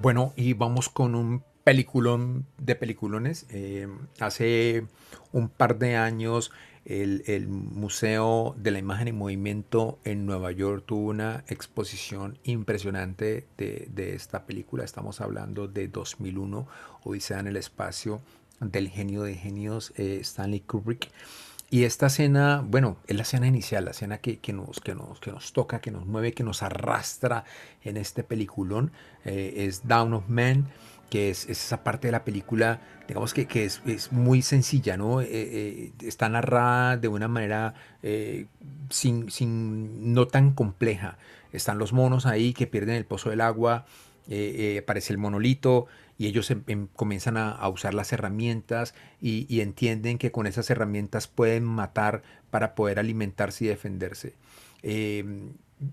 Bueno, y vamos con un peliculón de peliculones. Eh, hace un par de años el, el, Museo de la Imagen y Movimiento en Nueva York tuvo una exposición impresionante de, de esta película. Estamos hablando de 2001, Odisea en el Espacio, del genio de genios eh, Stanley Kubrick. Y esta escena, bueno, es la escena inicial, la escena que, que, nos, que, nos, que nos toca, que nos mueve, que nos arrastra en este peliculón, eh, es Down of Man, que es, es, esa parte de la película, digamos que, que es, es, muy sencilla, ¿no? Eh, eh, está narrada de una manera sin, sin, no tan compleja. Están los monos ahí que pierden el pozo del agua, aparece el monolito, y ellos em, em, comienzan a, a, usar las herramientas y, y, entienden que con esas herramientas pueden matar para poder alimentarse y defenderse. Eh,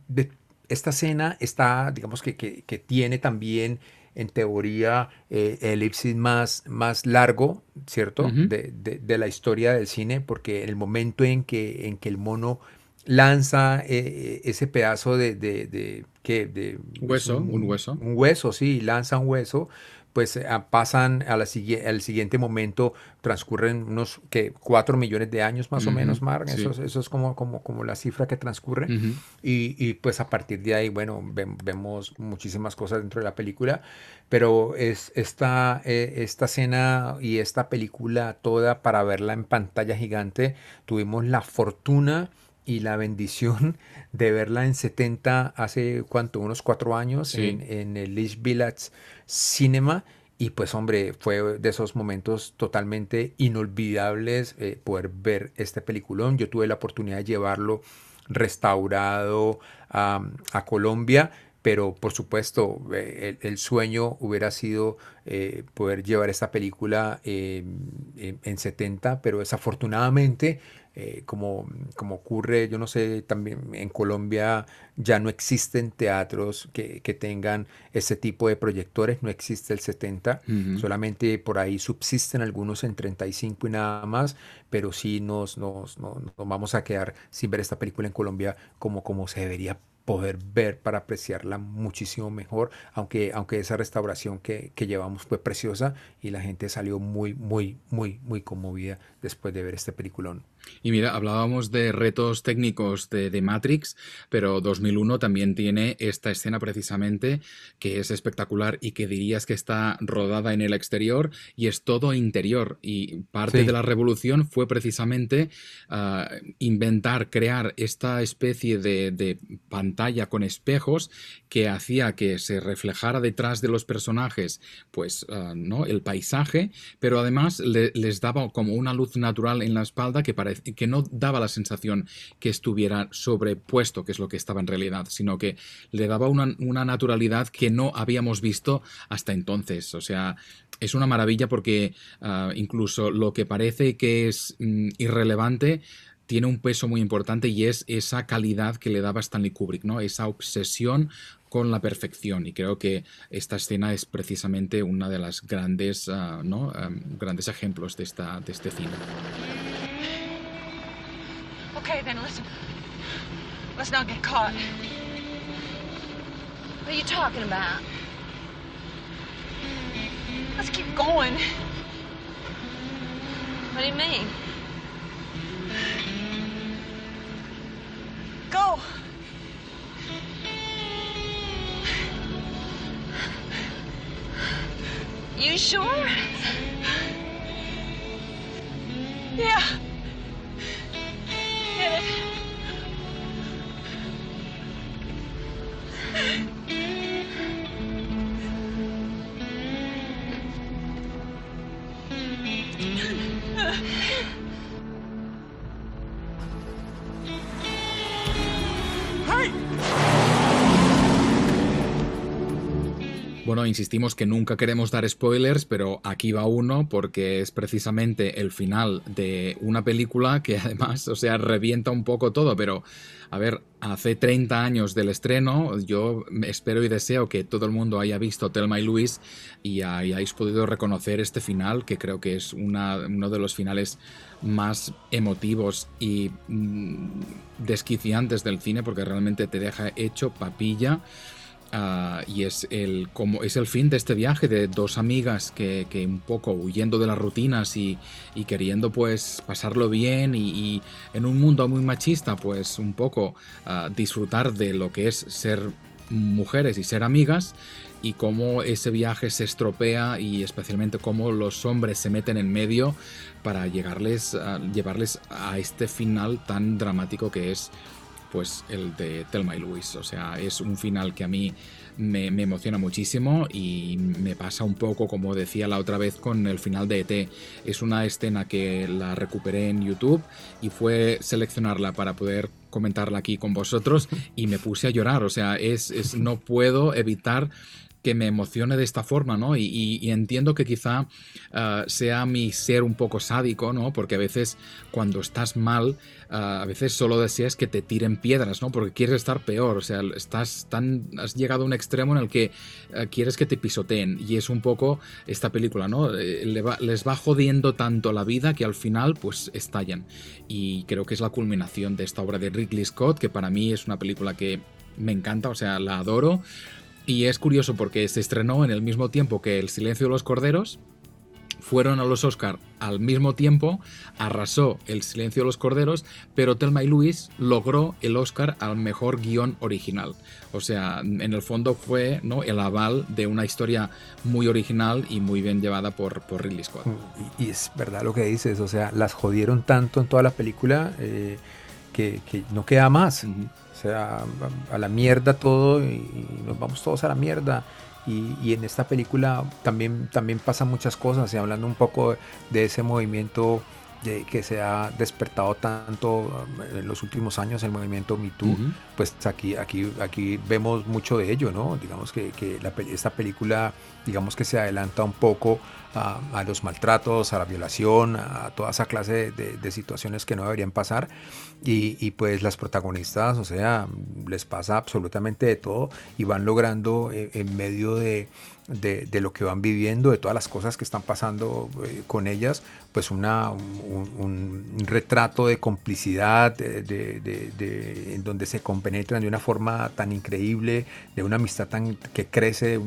de, esta escena está, digamos que, que, que tiene también en teoría eh, el elipsis más, más largo, ¿cierto? Uh -huh. de, de, de, la historia del cine, porque el momento en que, en que el mono lanza eh, ese pedazo de, de, de, ¿qué? de hueso, un, un, hueso. Un hueso, sí, lanza un hueso, pues eh, pasan a la, al siguiente momento, transcurren unos que cuatro millones de años más uh -huh, o menos, Mark. Sí. Eso, eso, es como, como, como la cifra que transcurre. Uh -huh. y, y, pues a partir de ahí, bueno, ve, vemos muchísimas cosas dentro de la película, pero es esta, eh, esta escena y esta película toda para verla en pantalla gigante, tuvimos la fortuna y la bendición (laughs) de verla en 70 hace cuánto, unos cuatro años sí. en, en, el East Village Cinema. Y pues hombre, fue de esos momentos totalmente inolvidables eh, poder ver este peliculón. Yo tuve la oportunidad de llevarlo restaurado a, a Colombia, pero por supuesto eh, el, el, sueño hubiera sido eh, poder llevar esta película en, en, 70, pero desafortunadamente eh, como, como ocurre, yo no sé, también en Colombia ya no existen teatros que, que tengan ese tipo de proyectores, no existe el 70, uh -huh. solamente por ahí subsisten algunos en 35 y nada más, pero sí nos, nos, nos, nos, vamos a quedar sin ver esta película en Colombia como, como se debería poder ver para apreciarla muchísimo mejor, aunque, aunque esa restauración que, que, llevamos fue preciosa y la gente salió muy, muy, muy, muy conmovida después de ver este peliculón. Y mira, hablábamos de retos técnicos de, Matrix, pero 2001 también tiene esta escena precisamente que es espectacular y que dirías que está rodada en el exterior y es todo interior. Y parte de la revolución fue precisamente ah, inventar, crear esta especie de, pantalla con espejos que hacía que se reflejara detrás de los personajes, pues, ah, ¿no? El paisaje, pero además les daba como una luz natural en la espalda que que no daba la sensación que estuviera sobrepuesto, que es lo que estaba en realidad, sino que le daba una, naturalidad que no habíamos visto hasta entonces. O sea, es una maravilla porque ah, incluso lo que parece que es mm, irrelevante tiene un peso muy importante y es esa calidad que le daba Stanley Kubrick, ¿no? Esa obsesión con la perfección. Y creo que esta escena es precisamente una de las grandes, ah, ¿no? Ah, grandes ejemplos de, esta, de este cine. Okay, then listen. Let's not get caught. What are you talking about? Let's keep going. What do you mean? Go. You sure? Yeah. Yeah. Bueno, insistimos que nunca queremos dar spoilers, pero aquí va uno porque es precisamente el final de una película que (laughs) además, o sea, revienta un poco todo, pero a ver, hace 30 años del estreno, yo espero y deseo que todo el mundo haya visto Telma y Luis y hayáis podido reconocer este final, que creo que es uno de los finales más emotivos y mm, desquiciantes del cine porque realmente te deja hecho papilla. Ah, y es el, como, es el fin de este viaje de dos amigas que, que un poco huyendo de las rutinas y, y queriendo pues pasarlo bien y, en un mundo muy machista pues un poco ah, disfrutar de lo que es ser mujeres y ser amigas y cómo ese viaje se estropea y especialmente cómo los hombres se meten en medio para llegarles, llevarles a este final tan dramático que es pues el de Telma y Luis. O sea, es un final que a mí me, emociona muchísimo y me pasa un poco como decía la otra vez con el final de ET. Es una escena que la recuperé en YouTube y fue seleccionarla para poder comentarla aquí con vosotros y me puse a llorar. O sea, es, es no puedo evitar que me emocione de esta forma, ¿no? Y, entiendo que quizá ah, sea mi ser un poco sádico, ¿no? Porque a veces cuando estás mal, ah, a veces solo deseas que te tiren piedras, ¿no? Porque quieres estar peor, o sea, estás tan, has llegado a un extremo en el que ah, quieres que te pisoteen y es un poco esta película, ¿no? Eh, les va jodiendo tanto la vida que al final pues estallan y creo que es la culminación de esta obra de Ridley Scott que para mí es una película que me encanta, o sea, la adoro y es curioso porque se estrenó en el mismo tiempo que El silencio de los corderos. Fueron a los Oscar al mismo tiempo, arrasó El silencio de los corderos, pero Telma y Luis logró el Oscar al mejor guion original. O sea, en el fondo fue ¿no? el aval de una historia muy original y muy bien llevada por, por Ridley Scott. Y, es verdad lo que dices, o sea, las jodieron tanto en toda la película eh, que, no queda más sea, a la mierda todo y, nos vamos todos a la mierda. Y, en esta película también, también pasan muchas cosas, y hablando un poco de ese movimiento de, que se ha despertado tanto um, en los últimos años, el movimiento Me Too, pues aquí, aquí, aquí vemos mucho de ello, ¿no? Digamos que, que esta película, digamos que se adelanta un poco a, los maltratos, a la violación, a toda esa clase de, situaciones que no deberían pasar. Y, pues las protagonistas, o sea, les pasa absolutamente de todo y van logrando eh, en medio de, de, lo que van viviendo, de todas las cosas que están pasando eh, con ellas, pues una, un, retrato de complicidad, de, en donde se compenetran de una forma tan increíble, de una amistad tan que crece,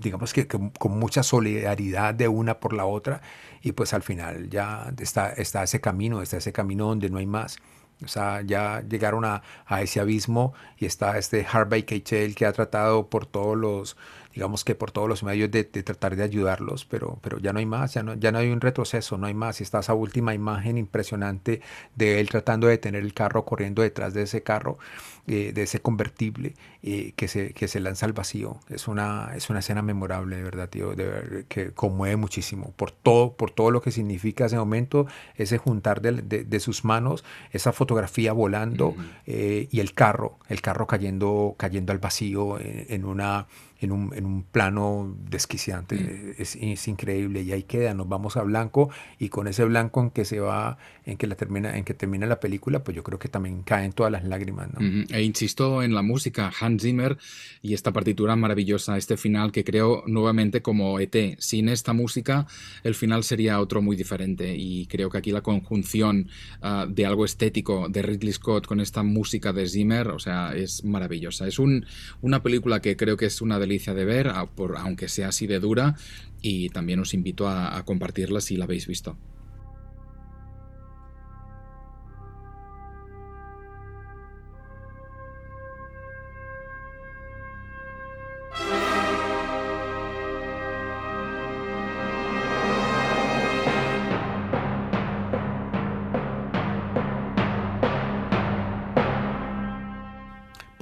digamos que, con mucha solidaridad de una por la otra, y pues al final ya está, está ese camino, está ese camino donde no hay más. O sea, ya llegaron a, a ese abismo y está este Harvey Keitel que ha tratado por todos los, digamos que por todos los medios de, tratar de ayudarlos, pero, pero ya no hay más, ya no, ya no hay un retroceso, no hay más. Y está esa última imagen impresionante de él tratando de tener el carro corriendo detrás de ese carro, eh, de ese convertible eh, que, se, que se lanza al vacío. Es una, es una escena memorable, de verdad, tío, de que conmueve muchísimo por todo, por todo lo que significa ese momento, ese juntar de, sus manos, esa fotografía volando eh, y el carro, el carro cayendo, cayendo al vacío en una en un, en un plano desquiciante. Mm. Es, es, increíble. Y ahí queda, nos vamos a blanco y con ese blanco en que se va, en que la termina, en que termina la película, pues yo creo que también caen todas las lágrimas. E insisto en la música, Hans Zimmer y esta partitura maravillosa, este final que creo nuevamente como ET. Sin esta música, el final sería otro muy diferente. Y creo que aquí la conjunción ah, de algo estético de Ridley Scott con esta música de Zimmer, o sea, es maravillosa. Es un, una película que creo que es una de de ver, aunque sea así de dura, y también os invito a, a compartirla si la habéis visto.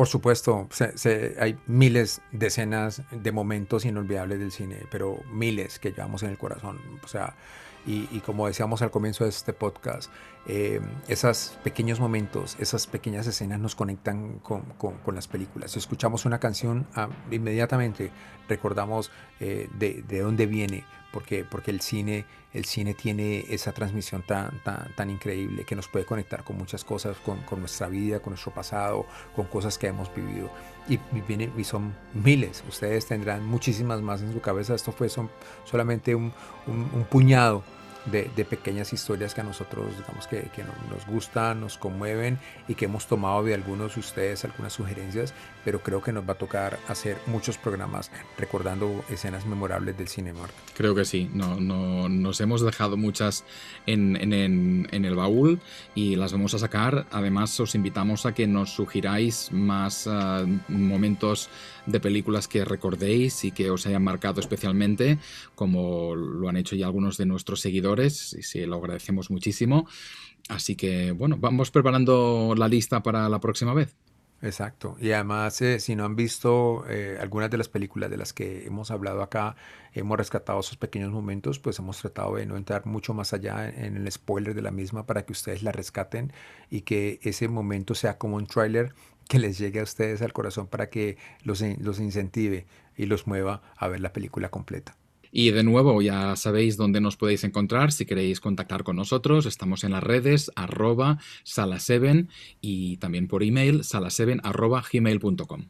Por supuesto, hay miles, decenas de momentos inolvidables del cine, pero miles que llevamos en el corazón. O sea, y, como decíamos al comienzo de este podcast, eh, esos pequeños momentos, esas pequeñas escenas nos conectan con, las películas. Si escuchamos una canción, ah, inmediatamente recordamos eh, de, dónde viene, porque, porque el, cine, el cine tiene esa transmisión tan, tan, tan increíble que nos puede conectar con muchas cosas, con, con, nuestra vida, con nuestro pasado, con cosas que hemos vivido. Y, vienen, y son miles, ustedes tendrán muchísimas más en su cabeza. Esto fue son, solamente un puñado de, pequeñas historias que a nosotros, digamos, que, que, nos gustan, nos conmueven y que hemos tomado de algunos de ustedes algunas sugerencias, pero creo que nos va a tocar hacer muchos programas recordando escenas memorables del cine, Creo que sí, no, no, nos hemos dejado muchas en, en, en, el baúl y las vamos a sacar. Además, os invitamos a que nos sugiráis más ah, momentos de películas que recordéis y que os hayan marcado especialmente, como lo han hecho ya algunos de nuestros seguidores, y sí, lo agradecemos muchísimo. Así que, bueno, vamos preparando la lista para la próxima vez. Exacto. Y además, eh, si no han visto eh, algunas de las películas de las que hemos hablado acá, hemos rescatado esos pequeños momentos, pues hemos tratado de no entrar mucho más allá en, el spoiler de la misma para que ustedes la rescaten y que ese momento sea como un tráiler que les llegue a ustedes al corazón para que los, los incentive y los mueva a ver la película completa. Y de nuevo, ya sabéis dónde nos podéis encontrar si queréis contactar con nosotros. Estamos en las redes arroba sala7 y también por email sala7 arroba gmail.com.